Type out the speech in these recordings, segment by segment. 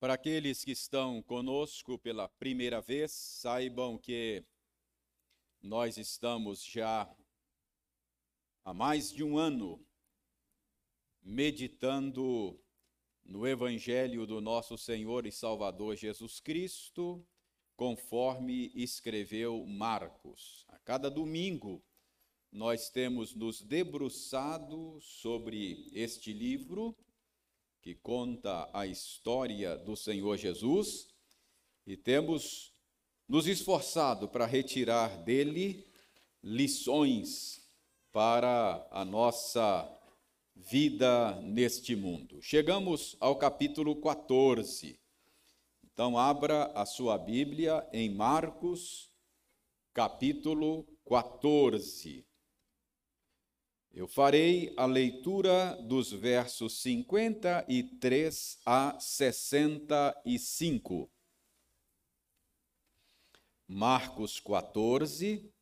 Para aqueles que estão conosco pela primeira vez, saibam que nós estamos já há mais de um ano meditando no Evangelho do nosso Senhor e Salvador Jesus Cristo, conforme escreveu Marcos. A cada domingo, nós temos nos debruçado sobre este livro que conta a história do Senhor Jesus e temos nos esforçado para retirar dele lições para a nossa vida neste mundo. Chegamos ao capítulo 14. Então, abra a sua Bíblia em Marcos, capítulo 14. Eu farei a leitura dos versos 53 a 65. Marcos 14,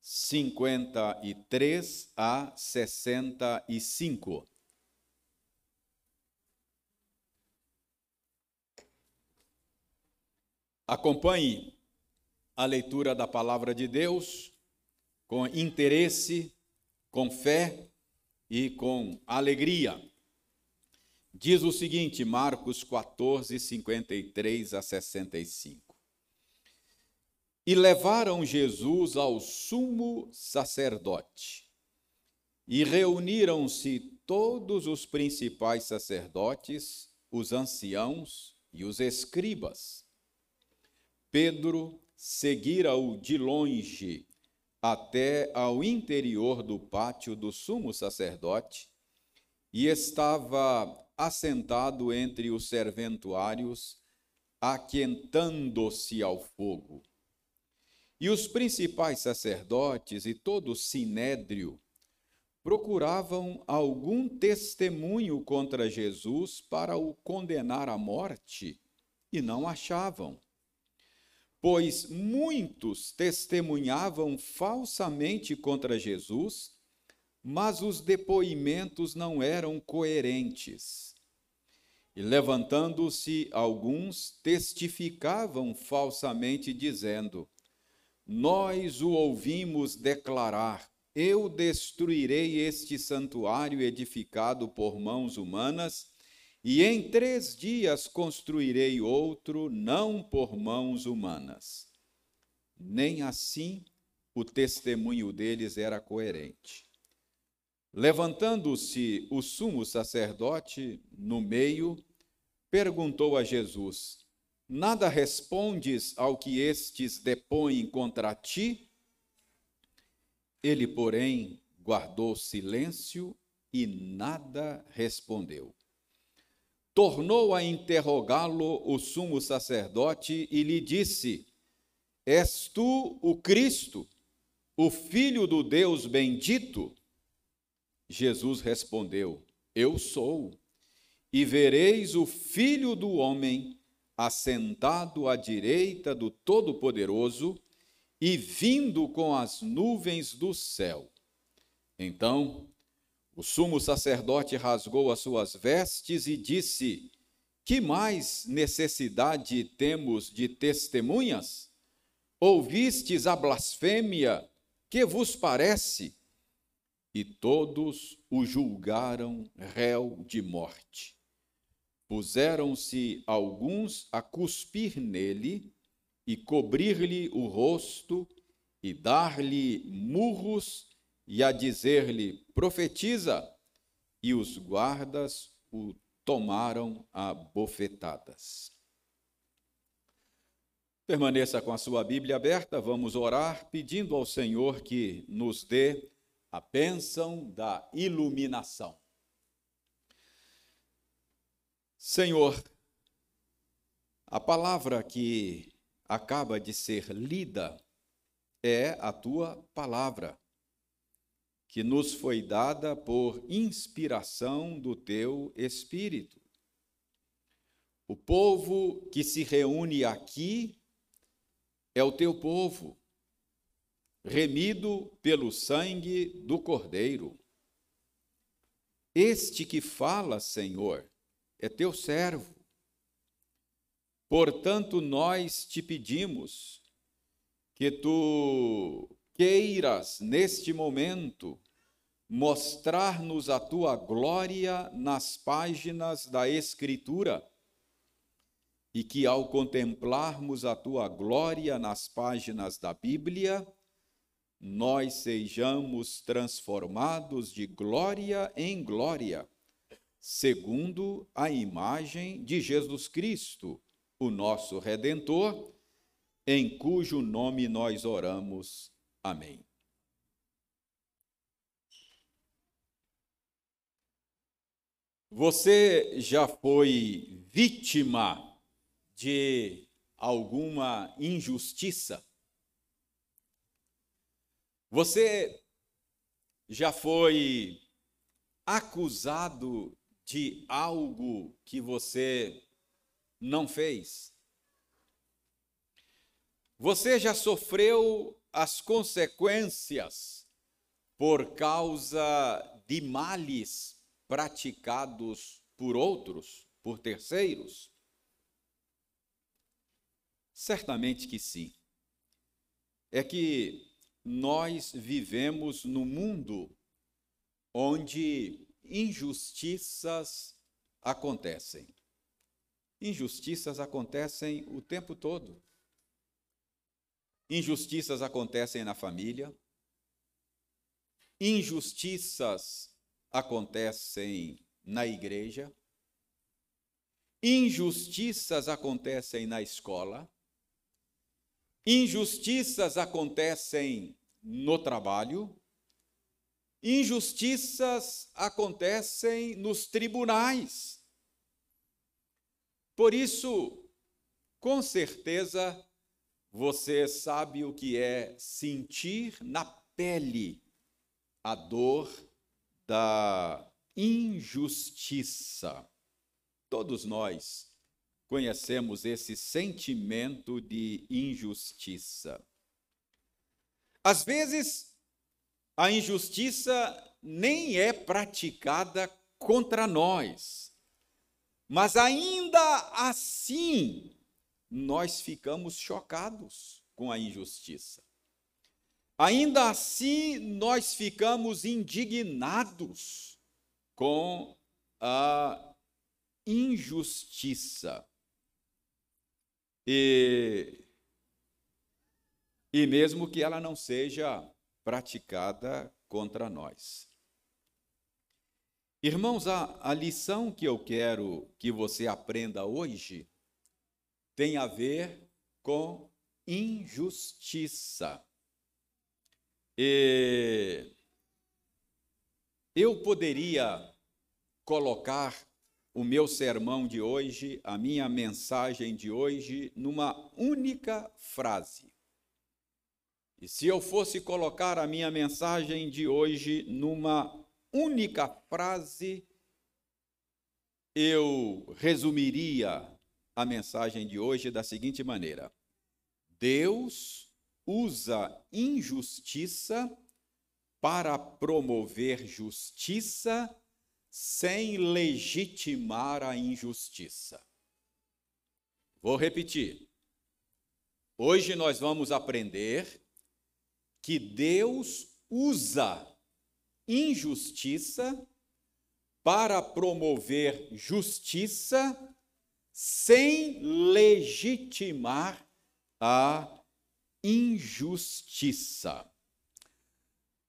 53 a 65. Acompanhe a leitura da palavra de Deus com interesse com fé e com alegria. Diz o seguinte, Marcos 14, 53 a 65. E levaram Jesus ao sumo sacerdote, e reuniram-se todos os principais sacerdotes, os anciãos e os escribas. Pedro seguira-o de longe até ao interior do pátio do sumo sacerdote e estava assentado entre os serventuários, aquentando-se ao fogo. E os principais sacerdotes e todo o sinédrio procuravam algum testemunho contra Jesus para o condenar à morte e não achavam pois muitos testemunhavam falsamente contra Jesus, mas os depoimentos não eram coerentes. E levantando-se alguns, testificavam falsamente, dizendo: Nós o ouvimos declarar: Eu destruirei este santuário edificado por mãos humanas e em três dias construirei outro, não por mãos humanas. Nem assim o testemunho deles era coerente. Levantando-se o sumo sacerdote no meio, perguntou a Jesus: Nada respondes ao que estes depõem contra ti? Ele, porém, guardou silêncio e nada respondeu tornou a interrogá-lo o sumo sacerdote e lhe disse: És tu o Cristo, o Filho do Deus bendito? Jesus respondeu: Eu sou. E vereis o Filho do Homem assentado à direita do Todo-Poderoso e vindo com as nuvens do céu. Então o sumo sacerdote rasgou as suas vestes e disse: Que mais necessidade temos de testemunhas? Ouvistes a blasfêmia? Que vos parece? E todos o julgaram réu de morte. Puseram-se alguns a cuspir nele e cobrir-lhe o rosto e dar-lhe murros e a dizer-lhe: profetiza. E os guardas o tomaram a bofetadas. Permaneça com a sua Bíblia aberta, vamos orar pedindo ao Senhor que nos dê a bênção da iluminação. Senhor, a palavra que acaba de ser lida é a tua palavra que nos foi dada por inspiração do teu Espírito. O povo que se reúne aqui é o teu povo, remido pelo sangue do Cordeiro. Este que fala, Senhor, é teu servo, Portanto, nós te pedimos que tu queiras, neste momento, mostrar-nos a tua glória nas páginas da Escritura, e que ao contemplarmos a tua glória nas páginas da Bíblia, nós sejamos transformados de glória em glória, segundo a imagem de Jesus Cristo, o nosso Redentor, em cujo nome nós oramos. Amém. Você já foi vítima de alguma injustiça? Você já foi acusado de algo que você não fez? Você já sofreu as consequências por causa de males praticados por outros, por terceiros? Certamente que sim. É que nós vivemos no mundo onde injustiças acontecem. Injustiças acontecem o tempo todo. Injustiças acontecem na família, injustiças acontecem na igreja, injustiças acontecem na escola, injustiças acontecem no trabalho, injustiças acontecem nos tribunais. Por isso, com certeza, você sabe o que é sentir na pele a dor da injustiça. Todos nós conhecemos esse sentimento de injustiça. Às vezes, a injustiça nem é praticada contra nós, mas ainda assim nós ficamos chocados com a injustiça. Ainda assim, nós ficamos indignados com a injustiça. E, e mesmo que ela não seja praticada contra nós. Irmãos, a, a lição que eu quero que você aprenda hoje tem a ver com injustiça. E eu poderia colocar o meu sermão de hoje, a minha mensagem de hoje, numa única frase. E se eu fosse colocar a minha mensagem de hoje numa única frase, eu resumiria a mensagem de hoje da seguinte maneira: Deus usa injustiça para promover justiça sem legitimar a injustiça. Vou repetir. Hoje nós vamos aprender que Deus usa injustiça para promover justiça sem legitimar a injustiça.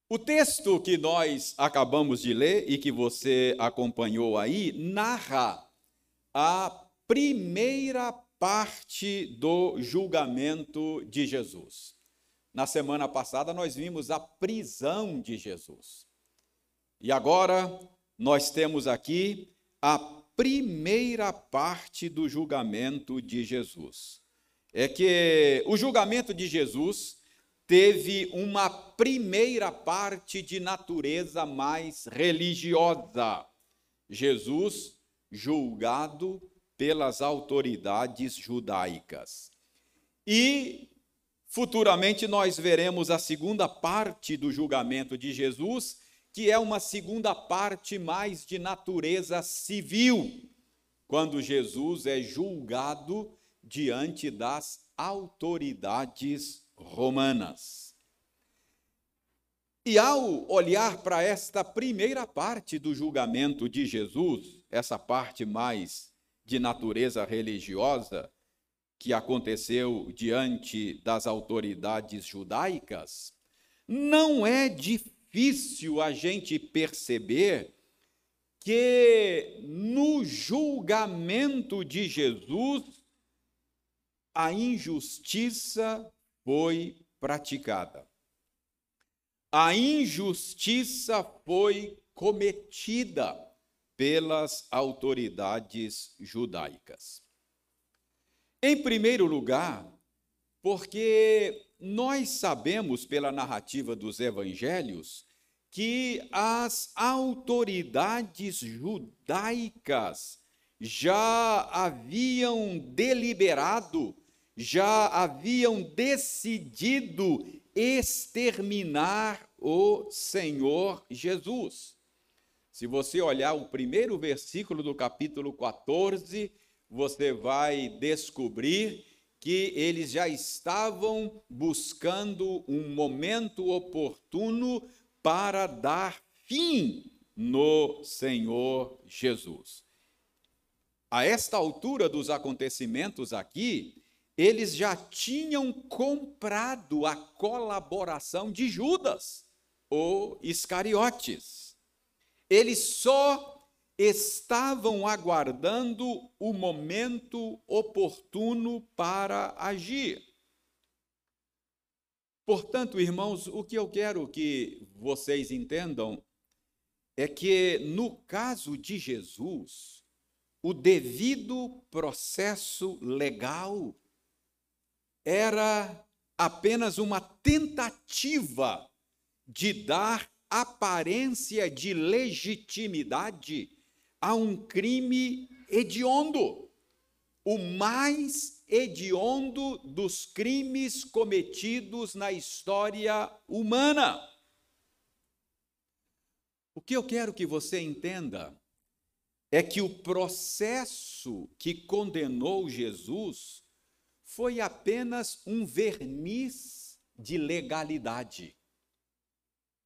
O texto que nós acabamos de ler e que você acompanhou aí narra a primeira parte do julgamento de Jesus. Na semana passada nós vimos a prisão de Jesus. E agora nós temos aqui a primeira parte do julgamento de Jesus. É que o julgamento de Jesus teve uma primeira parte de natureza mais religiosa. Jesus julgado pelas autoridades judaicas. E futuramente nós veremos a segunda parte do julgamento de Jesus, que é uma segunda parte mais de natureza civil, quando Jesus é julgado diante das autoridades romanas. E ao olhar para esta primeira parte do julgamento de Jesus, essa parte mais de natureza religiosa, que aconteceu diante das autoridades judaicas, não é difícil a gente perceber que no julgamento de Jesus a injustiça foi praticada. A injustiça foi cometida pelas autoridades judaicas. Em primeiro lugar, porque nós sabemos pela narrativa dos evangelhos que as autoridades judaicas já haviam deliberado, já haviam decidido exterminar o Senhor Jesus. Se você olhar o primeiro versículo do capítulo 14, você vai descobrir que eles já estavam buscando um momento oportuno para dar fim no Senhor Jesus. A esta altura dos acontecimentos aqui, eles já tinham comprado a colaboração de Judas, ou Iscariotes. Eles só estavam aguardando o momento oportuno para agir. Portanto, irmãos, o que eu quero que vocês entendam é que, no caso de Jesus, o devido processo legal era apenas uma tentativa de dar aparência de legitimidade a um crime hediondo, o mais hediondo dos crimes cometidos na história humana. O que eu quero que você entenda é que o processo que condenou Jesus foi apenas um verniz de legalidade.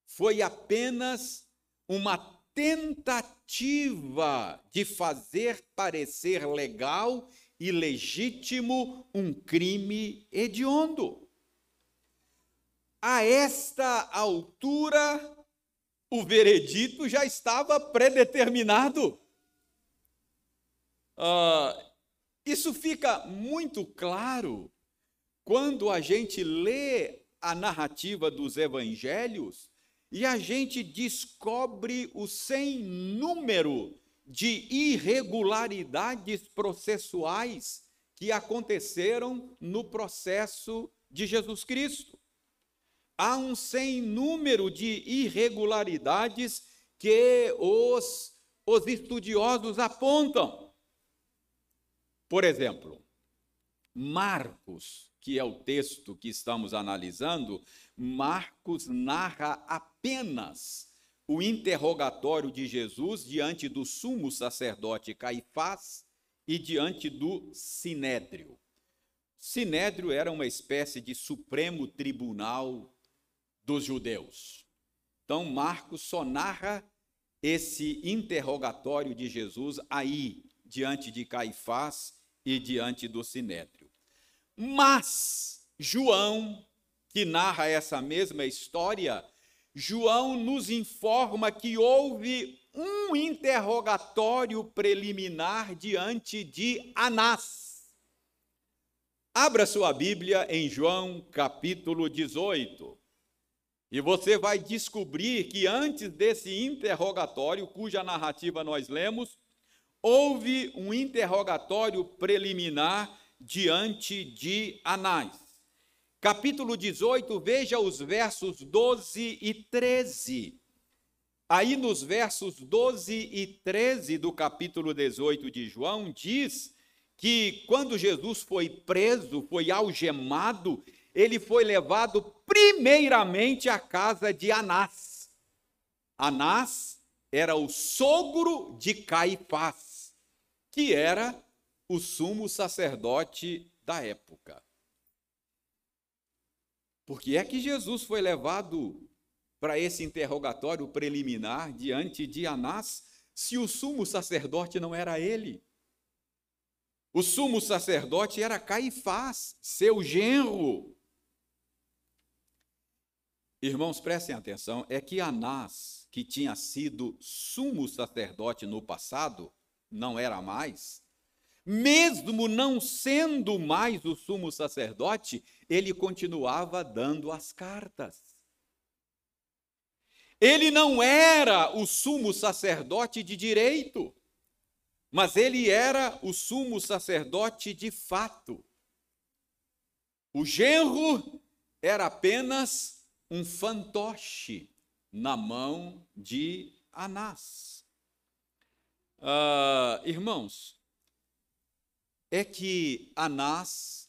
Foi apenas uma tentativa de fazer parecer legal ilegítimo, um crime hediondo. A esta altura, o veredito já estava predeterminado. Uh, isso fica muito claro quando a gente lê a narrativa dos evangelhos e a gente descobre o sem número de irregularidades processuais que aconteceram no processo de Jesus Cristo. Há um sem número de irregularidades que os, os estudiosos apontam. Por exemplo, Marcos, que é o texto que estamos analisando, Marcos narra apenas o interrogatório de Jesus diante do sumo sacerdote Caifás e diante do sinédrio. Sinédrio era uma espécie de supremo tribunal dos judeus. Então, Marcos só narra esse interrogatório de Jesus aí, diante de Caifás e diante do sinédrio. Mas João, que narra essa mesma história, João nos informa que houve um interrogatório preliminar diante de Anás. Abra sua Bíblia em João capítulo 18. E você vai descobrir que antes desse interrogatório, cuja narrativa nós lemos, houve um interrogatório preliminar diante de Anás capítulo 18, veja os versos 12 e 13. Aí nos versos 12 e 13 do capítulo 18 de João, diz que quando Jesus foi preso, foi algemado, ele foi levado primeiramente à casa de Anás. Anás era o sogro de Caifás, que era o sumo sacerdote da época. Por que é que Jesus foi levado para esse interrogatório preliminar diante de Anás, se o sumo sacerdote não era ele? O sumo sacerdote era Caifás, seu genro. Irmãos, prestem atenção, é que Anás, que tinha sido sumo sacerdote no passado, não era mais, mesmo não sendo mais o sumo sacerdote, ele continuava dando as cartas. Ele não era o sumo sacerdote de direito, mas ele era o sumo sacerdote de fato. O genro era apenas um fantoche na mão de Anás. Uh, irmãos, é que Anás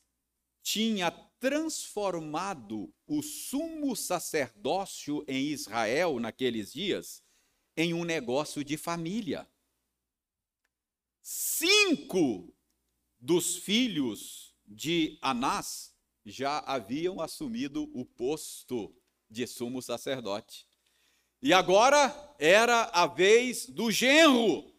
tinha transformado o sumo sacerdócio em Israel naqueles dias em um negócio de família. Cinco dos filhos de Anás já haviam assumido o posto de sumo sacerdote. E agora era a vez do genro.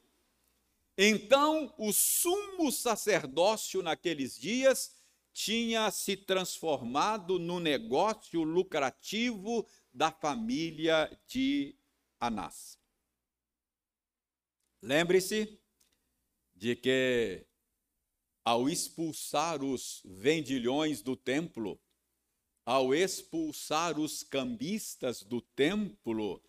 Então, o sumo sacerdócio naqueles dias tinha se transformado no negócio lucrativo da família de Anás. Lembre-se de que, ao expulsar os vendilhões do templo, ao expulsar os cambistas do templo,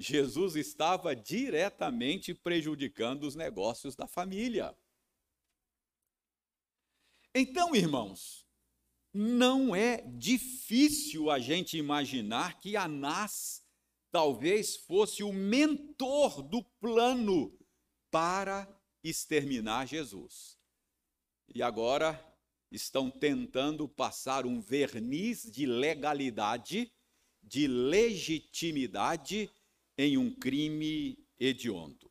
Jesus estava diretamente prejudicando os negócios da família. Então, irmãos, não é difícil a gente imaginar que Anás talvez fosse o mentor do plano para exterminar Jesus. E agora estão tentando passar um verniz de legalidade, de legitimidade em um crime hediondo.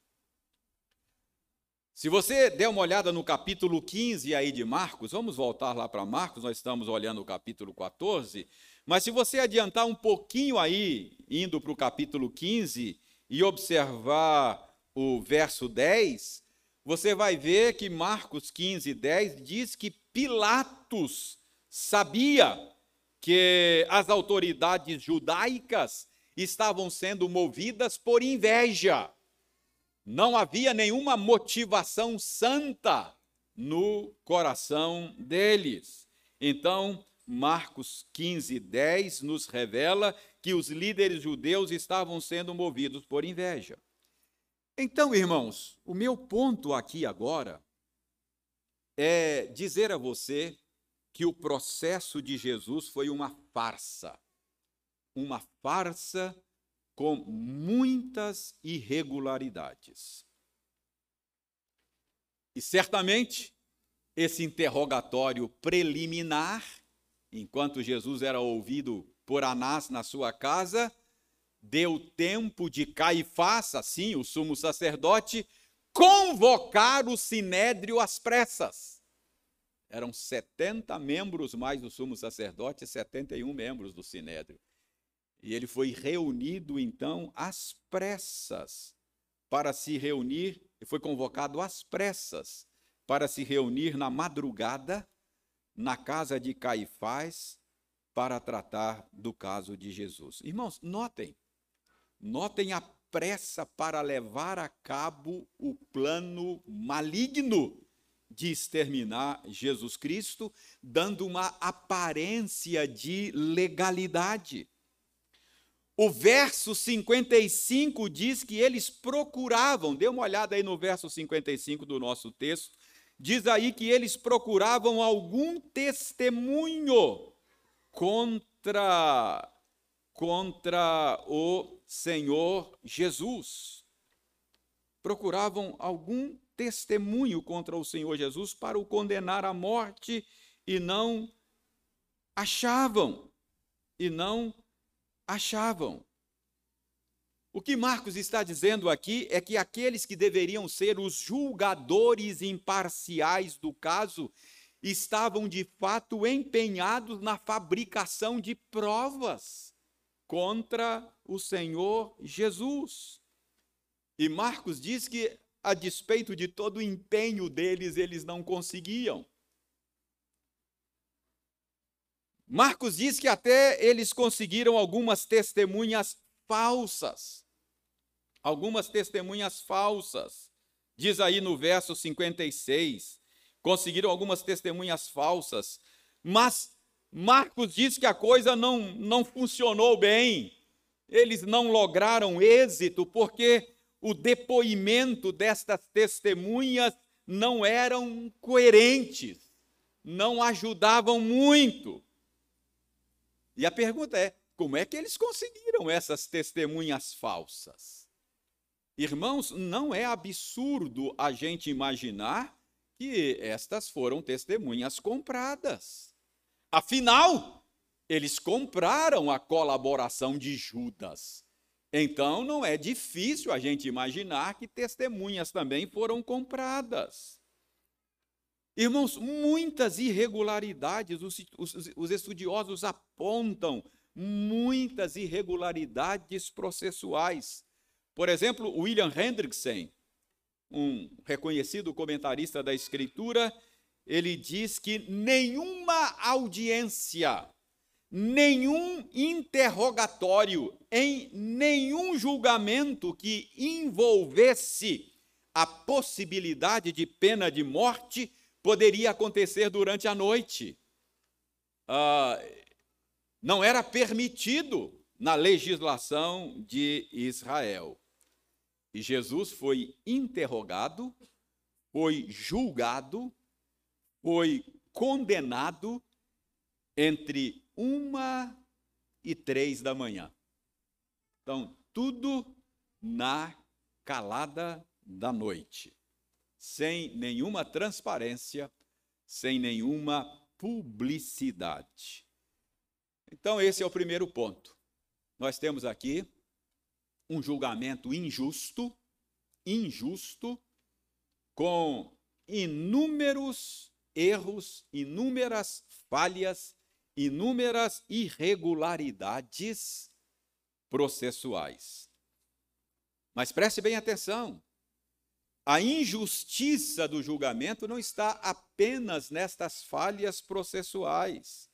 Se você der uma olhada no capítulo 15 aí de Marcos, vamos voltar lá para Marcos, nós estamos olhando o capítulo 14, mas se você adiantar um pouquinho aí, indo para o capítulo 15 e observar o verso 10, você vai ver que Marcos 15, 10 diz que Pilatos sabia que as autoridades judaicas estavam sendo movidas por inveja não havia nenhuma motivação santa no coração deles. Então, Marcos 15, 10 nos revela que os líderes judeus estavam sendo movidos por inveja. Então, irmãos, o meu ponto aqui agora é dizer a você que o processo de Jesus foi uma farsa. Uma farsa com muitas irregularidades. E certamente esse interrogatório preliminar, enquanto Jesus era ouvido por Anás na sua casa, deu tempo de Caifás, assim, o sumo sacerdote, convocar o sinédrio às pressas. Eram 70 membros mais do sumo sacerdote e 71 membros do sinédrio. E ele foi reunido então às pressas para se reunir, e foi convocado às pressas para se reunir na madrugada na casa de Caifás para tratar do caso de Jesus. Irmãos, notem, notem a pressa para levar a cabo o plano maligno de exterminar Jesus Cristo, dando uma aparência de legalidade. O verso 55 diz que eles procuravam, dê uma olhada aí no verso 55 do nosso texto, diz aí que eles procuravam algum testemunho contra contra o Senhor Jesus. Procuravam algum testemunho contra o Senhor Jesus para o condenar à morte e não achavam, e não achavam. O que Marcos está dizendo aqui é que aqueles que deveriam ser os julgadores imparciais do caso estavam de fato empenhados na fabricação de provas contra o Senhor Jesus. E Marcos diz que, a despeito de todo o empenho deles, eles não conseguiam. Marcos diz que até eles conseguiram algumas testemunhas falsas. Algumas testemunhas falsas. Diz aí no verso 56, conseguiram algumas testemunhas falsas, mas Marcos diz que a coisa não, não funcionou bem. Eles não lograram êxito porque o depoimento destas testemunhas não eram coerentes, não ajudavam muito. E a pergunta é: como é que eles conseguiram essas testemunhas falsas? Irmãos, não é absurdo a gente imaginar que estas foram testemunhas compradas. Afinal, eles compraram a colaboração de Judas. Então, não é difícil a gente imaginar que testemunhas também foram compradas. Irmãos, muitas irregularidades, os, os, os estudiosos apontam muitas irregularidades processuais. Por exemplo, William Hendrickson, um reconhecido comentarista da Escritura, ele diz que nenhuma audiência, nenhum interrogatório, em nenhum julgamento que envolvesse a possibilidade de pena de morte poderia acontecer durante a noite. Ah, não era permitido na legislação de Israel. E Jesus foi interrogado, foi julgado, foi condenado entre uma e três da manhã. Então, tudo na calada da noite sem nenhuma transparência, sem nenhuma publicidade. Então, esse é o primeiro ponto. Nós temos aqui um julgamento injusto, injusto, com inúmeros erros, inúmeras falhas, inúmeras irregularidades processuais. Mas preste bem atenção, a injustiça do julgamento não está apenas nestas falhas processuais.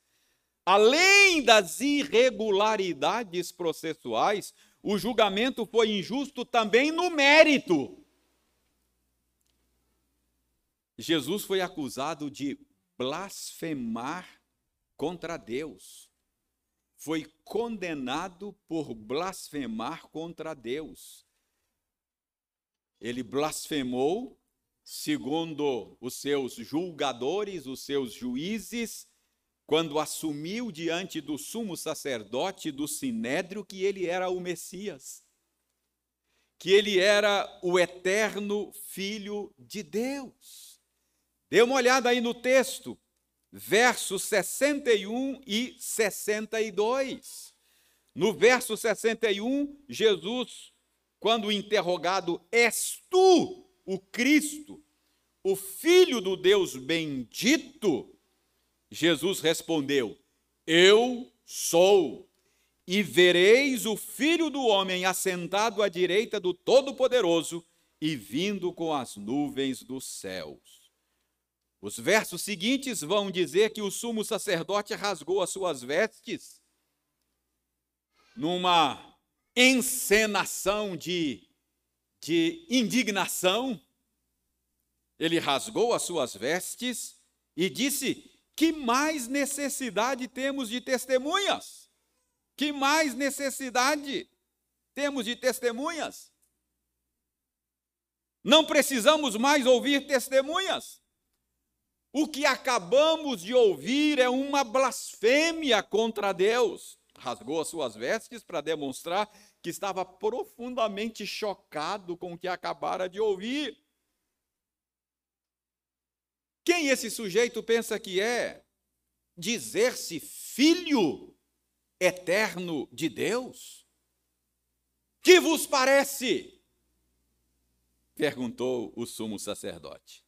Além das irregularidades processuais, o julgamento foi injusto também no mérito. Jesus foi acusado de blasfemar contra Deus. Foi condenado por blasfemar contra Deus ele blasfemou, segundo os seus julgadores, os seus juízes, quando assumiu diante do sumo sacerdote do sinédrio que ele era o Messias, que ele era o eterno Filho de Deus. Dê uma olhada aí no texto, versos 61 e 62. No verso 61, Jesus quando interrogado: És tu o Cristo, o Filho do Deus bendito? Jesus respondeu: Eu sou. E vereis o Filho do Homem assentado à direita do Todo-Poderoso e vindo com as nuvens dos céus. Os versos seguintes vão dizer que o sumo sacerdote rasgou as suas vestes numa encenação de, de indignação, ele rasgou as suas vestes e disse: Que mais necessidade temos de testemunhas? Que mais necessidade temos de testemunhas? Não precisamos mais ouvir testemunhas. O que acabamos de ouvir é uma blasfêmia contra Deus. Rasgou as suas vestes para demonstrar que estava profundamente chocado com o que acabara de ouvir. Quem esse sujeito pensa que é? Dizer-se filho eterno de Deus? Que vos parece? perguntou o sumo sacerdote.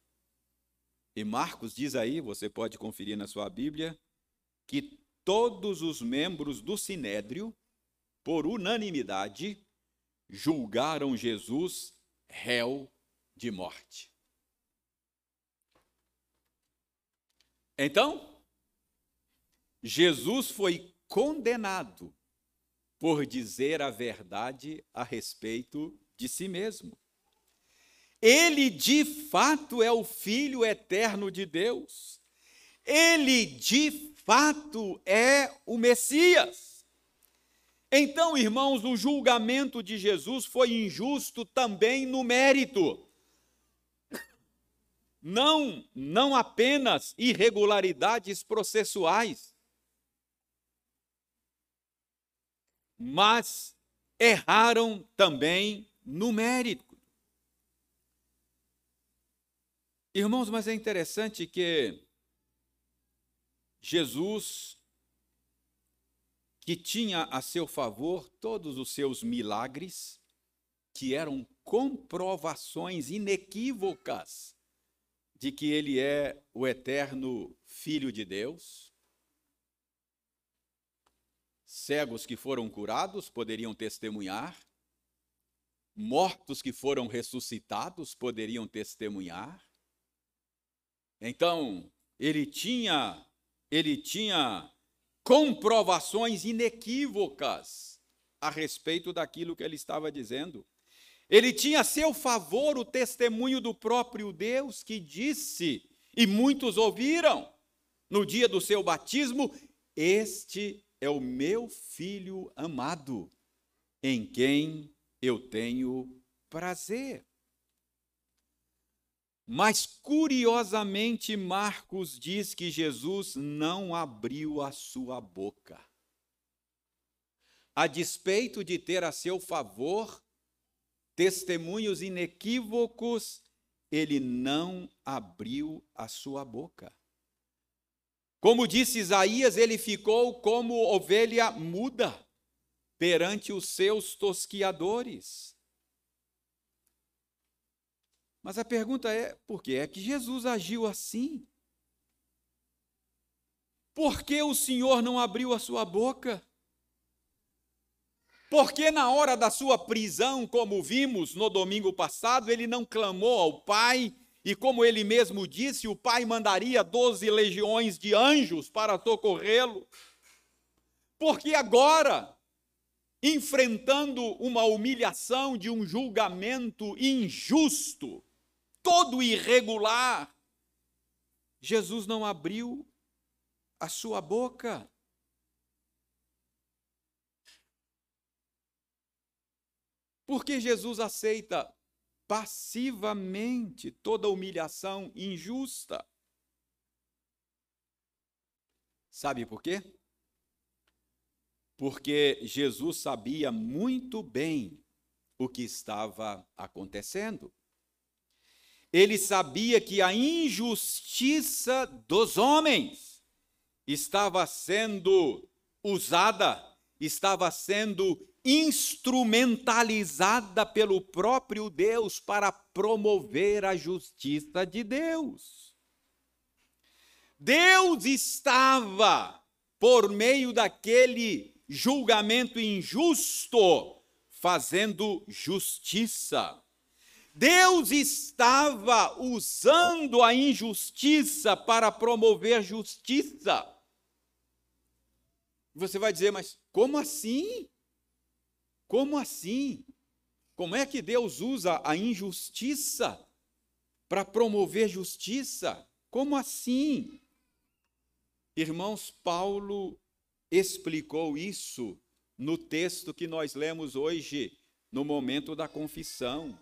E Marcos diz aí, você pode conferir na sua Bíblia, que todos os membros do sinédrio, por unanimidade, julgaram Jesus réu de morte. Então, Jesus foi condenado por dizer a verdade a respeito de si mesmo. Ele de fato é o Filho eterno de Deus. Ele de fato é o Messias. Então, irmãos, o julgamento de Jesus foi injusto também no mérito. Não, não apenas irregularidades processuais, mas erraram também no mérito. Irmãos, mas é interessante que Jesus, que tinha a seu favor todos os seus milagres, que eram comprovações inequívocas de que ele é o eterno Filho de Deus. Cegos que foram curados poderiam testemunhar, mortos que foram ressuscitados poderiam testemunhar. Então, ele tinha ele tinha comprovações inequívocas a respeito daquilo que ele estava dizendo. Ele tinha a seu favor o testemunho do próprio Deus que disse, e muitos ouviram no dia do seu batismo: Este é o meu filho amado, em quem eu tenho prazer. Mas, curiosamente, Marcos diz que Jesus não abriu a sua boca. A despeito de ter a seu favor testemunhos inequívocos, ele não abriu a sua boca. Como disse Isaías, ele ficou como ovelha muda perante os seus tosquiadores. Mas a pergunta é: por que é que Jesus agiu assim? Por que o Senhor não abriu a sua boca? Porque na hora da sua prisão, como vimos no domingo passado, ele não clamou ao Pai, e como ele mesmo disse, o Pai mandaria doze legiões de anjos para socorrê-lo. Porque agora, enfrentando uma humilhação de um julgamento injusto, todo irregular, Jesus não abriu a sua boca. Porque Jesus aceita passivamente toda humilhação injusta. Sabe por quê? Porque Jesus sabia muito bem o que estava acontecendo ele sabia que a injustiça dos homens estava sendo usada, estava sendo instrumentalizada pelo próprio Deus para promover a justiça de Deus. Deus estava, por meio daquele julgamento injusto, fazendo justiça. Deus estava usando a injustiça para promover justiça. Você vai dizer, mas como assim? Como assim? Como é que Deus usa a injustiça para promover justiça? Como assim? Irmãos, Paulo explicou isso no texto que nós lemos hoje, no momento da confissão.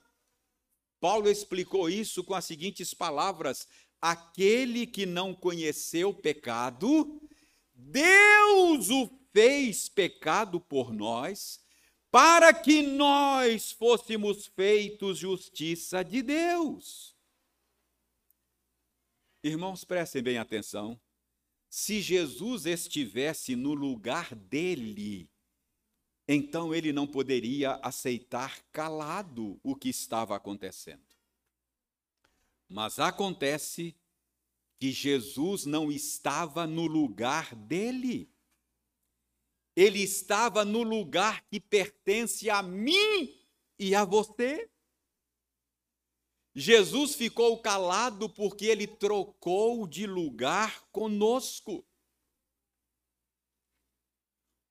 Paulo explicou isso com as seguintes palavras: aquele que não conheceu pecado, Deus o fez pecado por nós, para que nós fôssemos feitos justiça de Deus. Irmãos, prestem bem atenção. Se Jesus estivesse no lugar dele, então ele não poderia aceitar calado o que estava acontecendo. Mas acontece que Jesus não estava no lugar dele. Ele estava no lugar que pertence a mim e a você. Jesus ficou calado porque ele trocou de lugar conosco.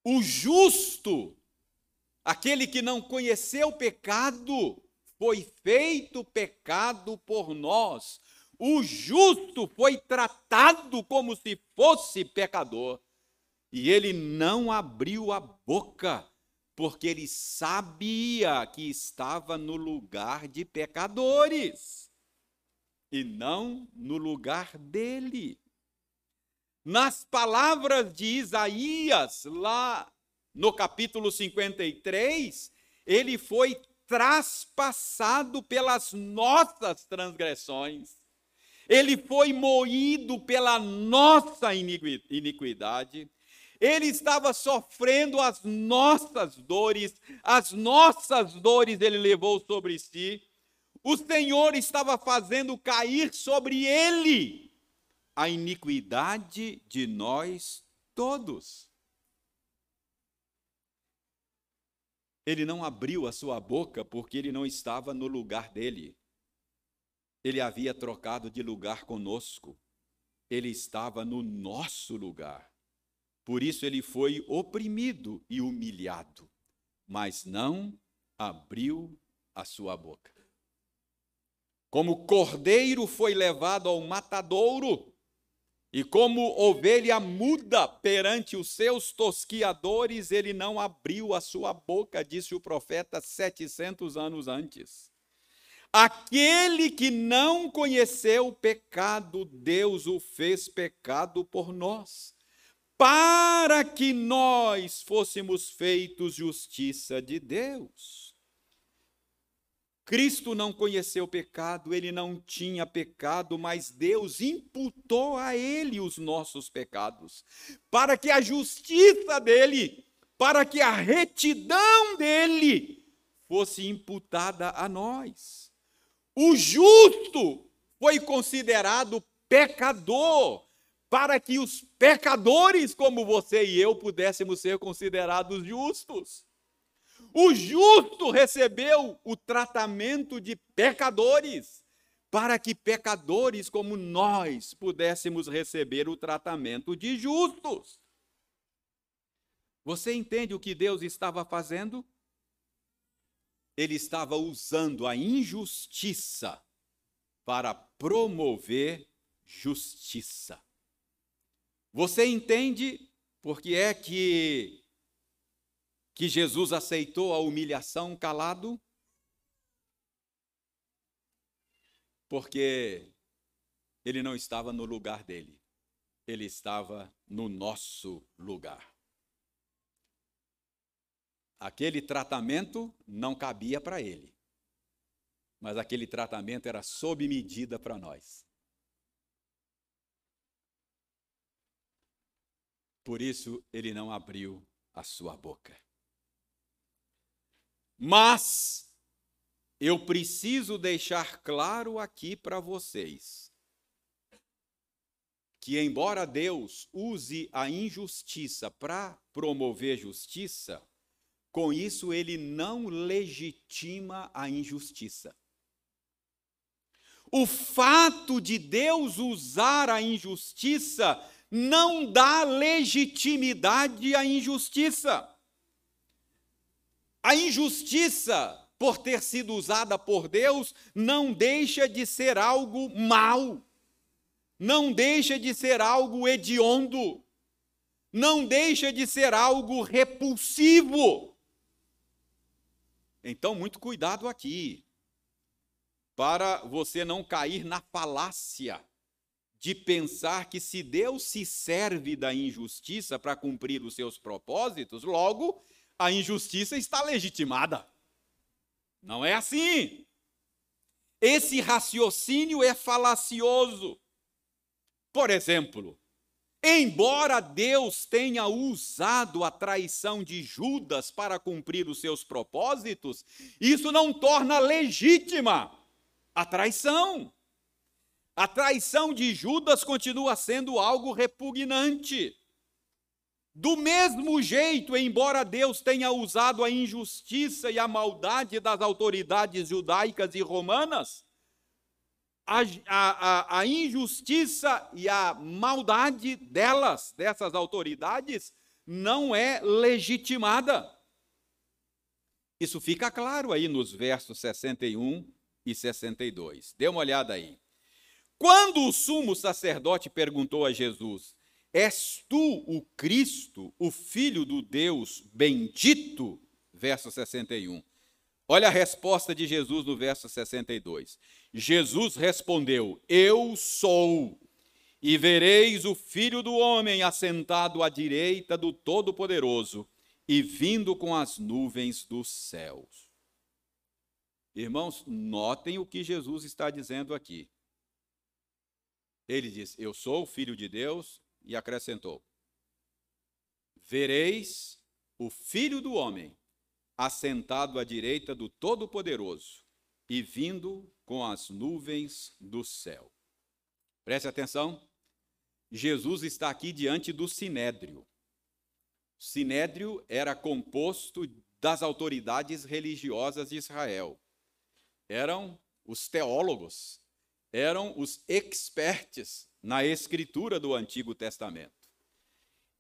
O justo, aquele que não conheceu pecado, foi feito pecado por nós. O justo foi tratado como se fosse pecador. E ele não abriu a boca porque ele sabia que estava no lugar de pecadores e não no lugar dele. Nas palavras de Isaías, lá no capítulo 53, ele foi traspassado pelas nossas transgressões, ele foi moído pela nossa iniquidade, ele estava sofrendo as nossas dores, as nossas dores ele levou sobre si. O Senhor estava fazendo cair sobre ele a iniquidade de nós todos. Ele não abriu a sua boca porque ele não estava no lugar dele. Ele havia trocado de lugar conosco. Ele estava no nosso lugar. Por isso ele foi oprimido e humilhado, mas não abriu a sua boca. Como cordeiro foi levado ao matadouro, e como ovelha muda perante os seus tosquiadores, ele não abriu a sua boca, disse o profeta 700 anos antes. Aquele que não conheceu o pecado, Deus o fez pecado por nós para que nós fôssemos feitos justiça de Deus. Cristo não conheceu pecado, ele não tinha pecado, mas Deus imputou a ele os nossos pecados, para que a justiça dele, para que a retidão dele fosse imputada a nós. O justo foi considerado pecador, para que os pecadores como você e eu pudéssemos ser considerados justos. O justo recebeu o tratamento de pecadores, para que pecadores como nós pudéssemos receber o tratamento de justos. Você entende o que Deus estava fazendo? Ele estava usando a injustiça para promover justiça. Você entende por que é que, que Jesus aceitou a humilhação calado? Porque ele não estava no lugar dele, ele estava no nosso lugar. Aquele tratamento não cabia para ele, mas aquele tratamento era sob medida para nós. Por isso ele não abriu a sua boca. Mas eu preciso deixar claro aqui para vocês que, embora Deus use a injustiça para promover justiça, com isso ele não legitima a injustiça. O fato de Deus usar a injustiça não dá legitimidade à injustiça. A injustiça, por ter sido usada por Deus, não deixa de ser algo mal, não deixa de ser algo hediondo, não deixa de ser algo repulsivo. Então, muito cuidado aqui, para você não cair na falácia de pensar que se Deus se serve da injustiça para cumprir os seus propósitos, logo a injustiça está legitimada. Não é assim. Esse raciocínio é falacioso. Por exemplo, embora Deus tenha usado a traição de Judas para cumprir os seus propósitos, isso não torna legítima a traição. A traição de Judas continua sendo algo repugnante. Do mesmo jeito, embora Deus tenha usado a injustiça e a maldade das autoridades judaicas e romanas, a, a, a, injustiça e a maldade delas, dessas autoridades, não é legitimada. Isso fica claro aí nos versos 61 e 62. Dê uma olhada aí. Quando o sumo sacerdote perguntou a Jesus: És tu o Cristo, o Filho do Deus bendito? Verso 61. Olha a resposta de Jesus no verso 62. Jesus respondeu: Eu sou, e vereis o Filho do Homem assentado à direita do Todo-Poderoso e vindo com as nuvens dos céus. Irmãos, notem o que Jesus está dizendo aqui. Ele diz: Eu sou o Filho de Deus, e acrescentou: Vereis o Filho do Homem assentado à direita do Todo-Poderoso e vindo com as nuvens do céu. Preste atenção. Jesus está aqui diante do sinédrio. Sinédrio era composto das autoridades religiosas de Israel. Eram os teólogos, eram os experts na escritura do Antigo Testamento.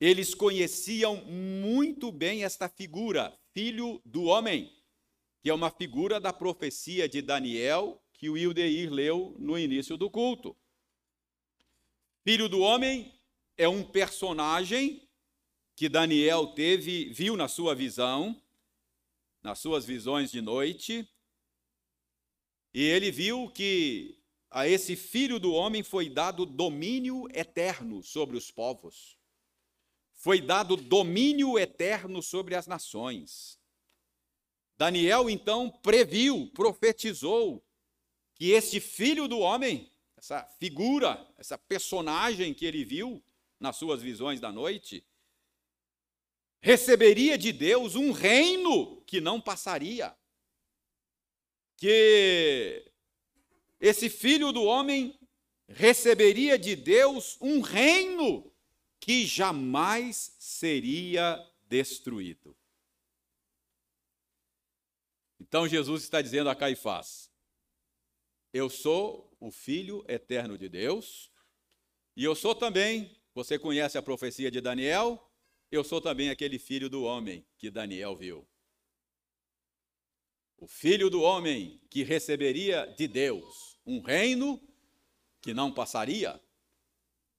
Eles conheciam muito bem esta figura, filho do homem, que é uma figura da profecia de Daniel que o Ildeir leu no início do culto. Filho do homem é um personagem que Daniel teve, viu na sua visão, nas suas visões de noite, e ele viu que a esse filho do homem foi dado domínio eterno sobre os povos foi dado domínio eterno sobre as nações. Daniel então previu, profetizou que este filho do homem, essa figura, essa personagem que ele viu nas suas visões da noite, receberia de Deus um reino que não passaria. Que esse filho do homem receberia de Deus um reino que jamais seria destruído. Então Jesus está dizendo a Caifás: Eu sou o Filho eterno de Deus, e eu sou também, você conhece a profecia de Daniel, eu sou também aquele filho do homem que Daniel viu. O filho do homem que receberia de Deus um reino que não passaria,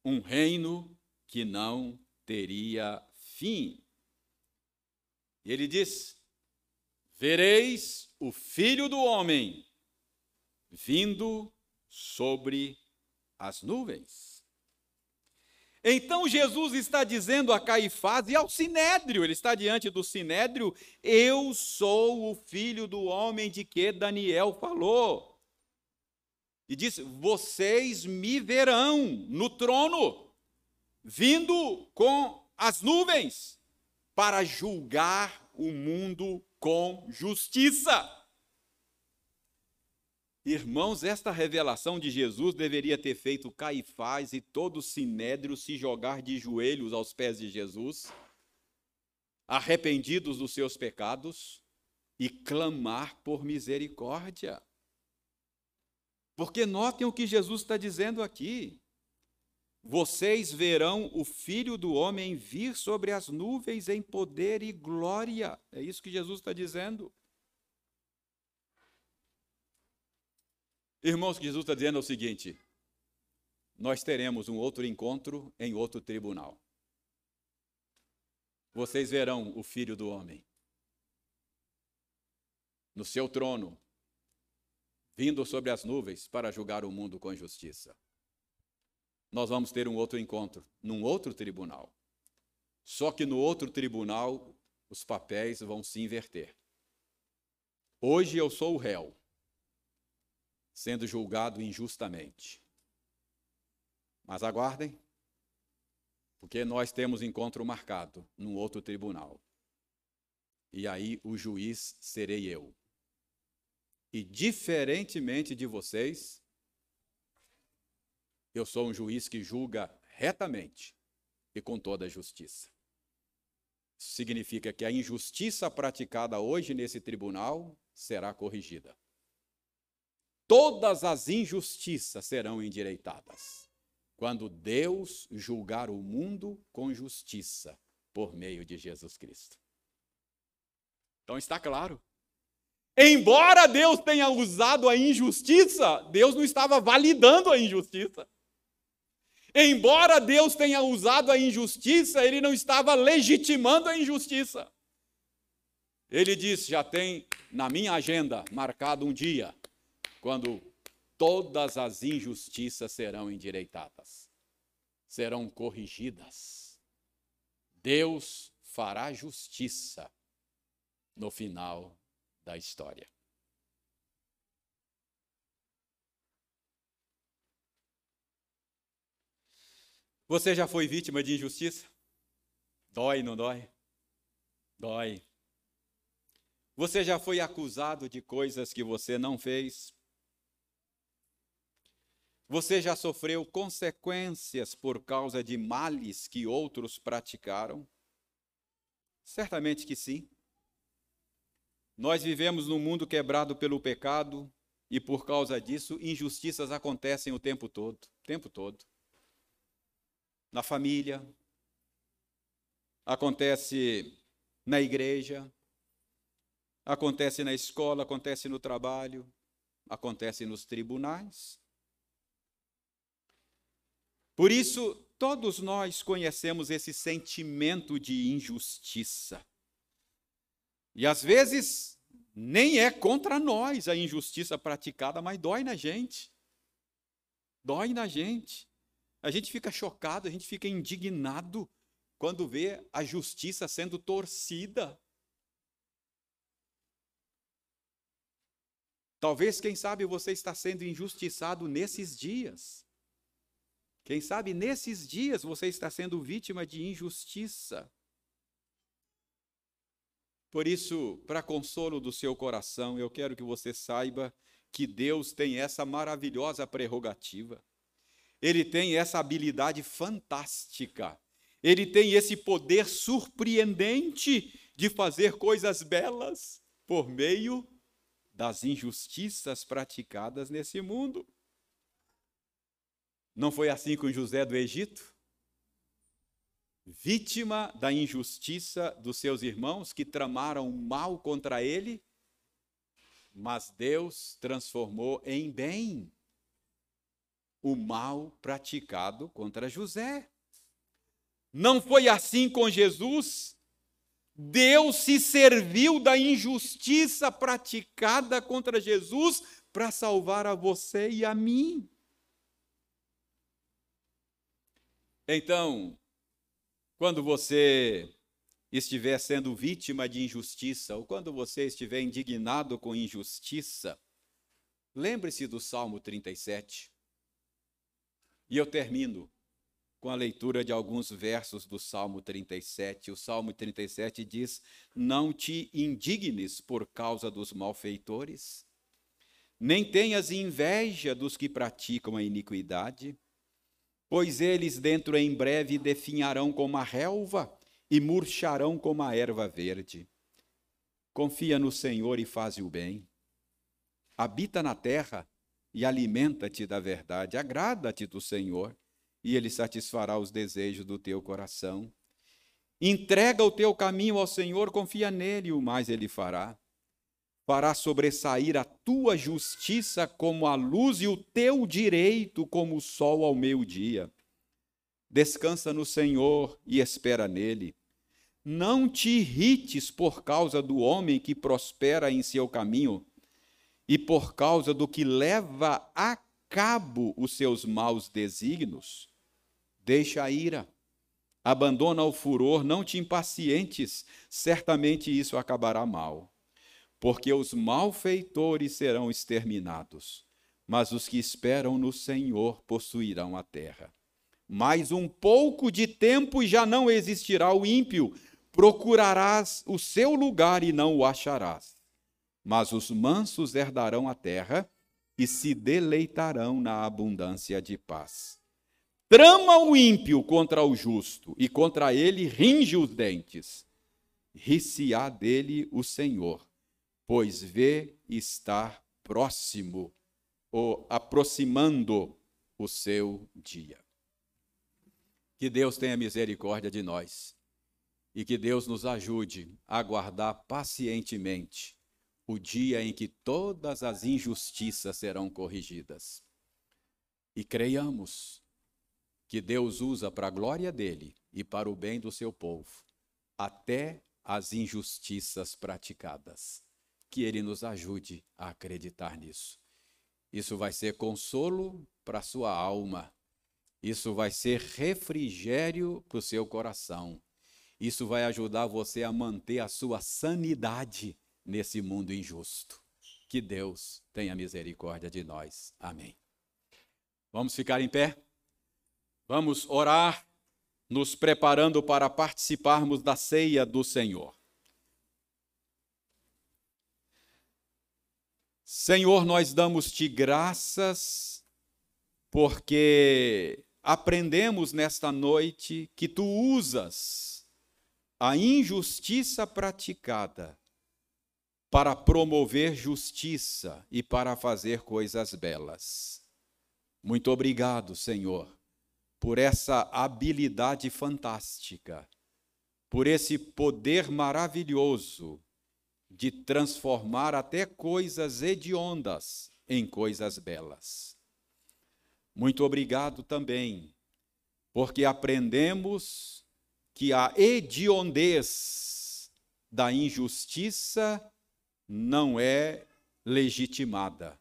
um reino que não teria fim. E ele diz: Vereis o filho do homem vindo sobre as nuvens. Então Jesus está dizendo a Caifás e ao sinédrio, ele está diante do sinédrio: Eu sou o filho do homem de que Daniel falou. E diz: Vocês me verão no trono vindo com as nuvens para julgar o mundo com justiça. Irmãos, esta revelação de Jesus deveria ter feito Caifás e todo o sinédrio se jogar de joelhos aos pés de Jesus, arrependidos dos seus pecados e clamar por misericórdia. Porque notem o que Jesus está dizendo aqui vocês verão o Filho do Homem vir sobre as nuvens em poder e glória. É isso que Jesus está dizendo. Irmãos, Jesus está dizendo o seguinte: nós teremos um outro encontro em outro tribunal. Vocês verão o Filho do Homem no seu trono, vindo sobre as nuvens para julgar o mundo com justiça nós vamos ter um outro encontro, num outro tribunal. Só que no outro tribunal, os papéis vão se inverter. Hoje eu sou o réu, sendo julgado injustamente. Mas aguardem, porque nós temos encontro marcado num outro tribunal. E aí o juiz serei eu. E diferentemente de vocês, Eu sou um juiz que julga retamente e com toda a justiça. Isso significa que a injustiça praticada hoje nesse tribunal será corrigida. Todas as injustiças serão endireitadas quando Deus julgar o mundo com justiça por meio de Jesus Cristo. Então está claro. Embora Deus tenha usado a injustiça, Deus não estava validando a injustiça. Embora Deus tenha usado a injustiça, ele não estava legitimando a injustiça. Ele disse: já tem na minha agenda marcado um dia quando todas as injustiças serão endireitadas, serão corrigidas. Deus fará justiça no final da história. Você já foi vítima de injustiça? Dói, não dói? Dói. Você já foi acusado de coisas que você não fez? Você já sofreu consequências por causa de males que outros praticaram? Certamente que sim. Nós vivemos num mundo quebrado pelo pecado e por causa disso injustiças acontecem o tempo todo, tempo todo na família, acontece na igreja, acontece na escola, acontece no trabalho, acontece nos tribunais. Por isso, todos nós conhecemos esse sentimento de injustiça. E às vezes, nem é contra nós a injustiça praticada, mas dói na gente. Dói na gente. A gente fica chocado, a gente fica indignado quando vê a justiça sendo torcida. Talvez, quem sabe, você está sendo injustiçado nesses dias. Quem sabe nesses dias você está sendo vítima de injustiça. Por isso, para consolo do seu coração, eu quero que você saiba que Deus tem essa maravilhosa prerrogativa. Ele tem essa habilidade fantástica. Ele tem esse poder surpreendente de fazer coisas belas por meio das injustiças praticadas nesse mundo. Não foi assim com José do Egito? Vítima da injustiça dos seus irmãos que tramaram mal contra ele, mas Deus transformou em bem o mal praticado contra José. Não foi assim com Jesus? Deus se serviu da injustiça praticada contra Jesus para salvar a você e a mim. Então, quando você estiver sendo vítima de injustiça, ou quando você estiver indignado com injustiça, lembre-se do Salmo 37. E eu termino com a leitura de alguns versos do Salmo 37. O Salmo 37 diz: Não te indignes por causa dos malfeitores, nem tenhas inveja dos que praticam a iniquidade, pois eles dentro em breve definharão como a relva e murcharão como a erva verde. Confia no Senhor e faz o bem. Habita na terra e alimenta-te da verdade. Agrada-te do Senhor, e ele satisfará os desejos do teu coração. Entrega o teu caminho ao Senhor, confia nele, e o mais ele fará. Fará sobressair a tua justiça como a luz e o teu direito como o sol ao meio-dia. Descansa no Senhor e espera nele. Não te irrites por causa do homem que prospera em seu caminho, e por causa do que leva a cabo os seus maus desígnios, deixa a ira, abandona o furor, não te impacientes, certamente isso acabará mal. Porque os malfeitores serão exterminados, mas os que esperam no Senhor possuirão a terra. Mais um pouco de tempo e já não existirá o ímpio, procurarás o seu lugar e não o acharás mas os mansos herdarão a terra e se deleitarão na abundância de paz. Trama o ímpio contra o justo, e contra ele ringe os dentes. Ri-se-á dele o Senhor, pois vê estar próximo, ou aproximando o seu dia. Que Deus tenha misericórdia de nós e que Deus nos ajude a aguardar pacientemente o dia em que todas as injustiças serão corrigidas. E creiamos que Deus usa para a glória dele e para o bem do seu povo, até as injustiças praticadas. Que ele nos ajude a acreditar nisso. Isso vai ser consolo para a sua alma. Isso vai ser refrigério para o seu coração. Isso vai ajudar você a manter a sua sanidade nesse mundo injusto. Que Deus tenha misericórdia de nós. Amém. Vamos ficar em pé? Vamos orar, nos preparando para participarmos da ceia do Senhor. Senhor, nós damos-te graças porque aprendemos nesta noite que tu usas a injustiça praticada para promover justiça e para fazer coisas belas. Muito obrigado, Senhor, por essa habilidade fantástica, por esse poder maravilhoso de transformar até coisas hediondas em coisas belas. Muito obrigado também, porque aprendemos que a hediondez da injustiça não é legitimada.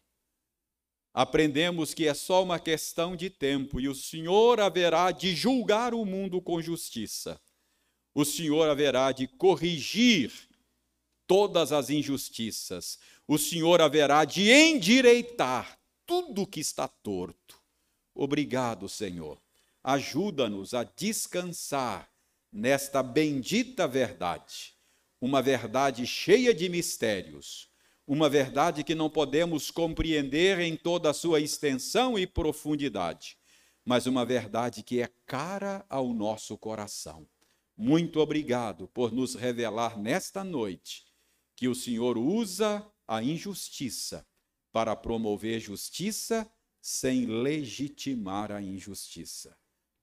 Aprendemos que é só uma questão de tempo e o Senhor haverá de julgar o mundo com justiça. O Senhor haverá de corrigir todas as injustiças. O Senhor haverá de endireitar tudo que está torto. Obrigado, Senhor. Ajuda-nos a descansar nesta bendita verdade uma verdade cheia de mistérios, uma verdade que não podemos compreender em toda a sua extensão e profundidade, mas uma verdade que é cara ao nosso coração. Muito obrigado por nos revelar nesta noite que o Senhor usa a injustiça para promover justiça sem legitimar a injustiça.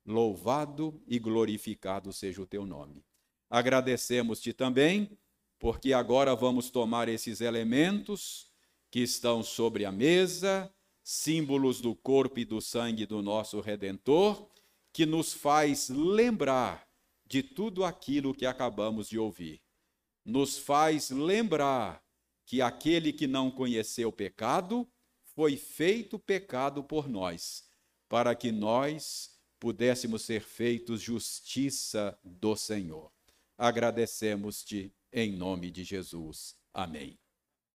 Louvado e glorificado seja o teu nome. Agradecemos-te também, porque agora vamos tomar esses elementos que estão sobre a mesa, símbolos do corpo e do sangue do nosso Redentor, que nos faz lembrar de tudo aquilo que acabamos de ouvir. Nos faz lembrar que aquele que não conheceu pecado foi feito pecado por nós, para que nós pudéssemos ser feitos justiça do Senhor. Agradecemos-te em nome de Jesus. Amém.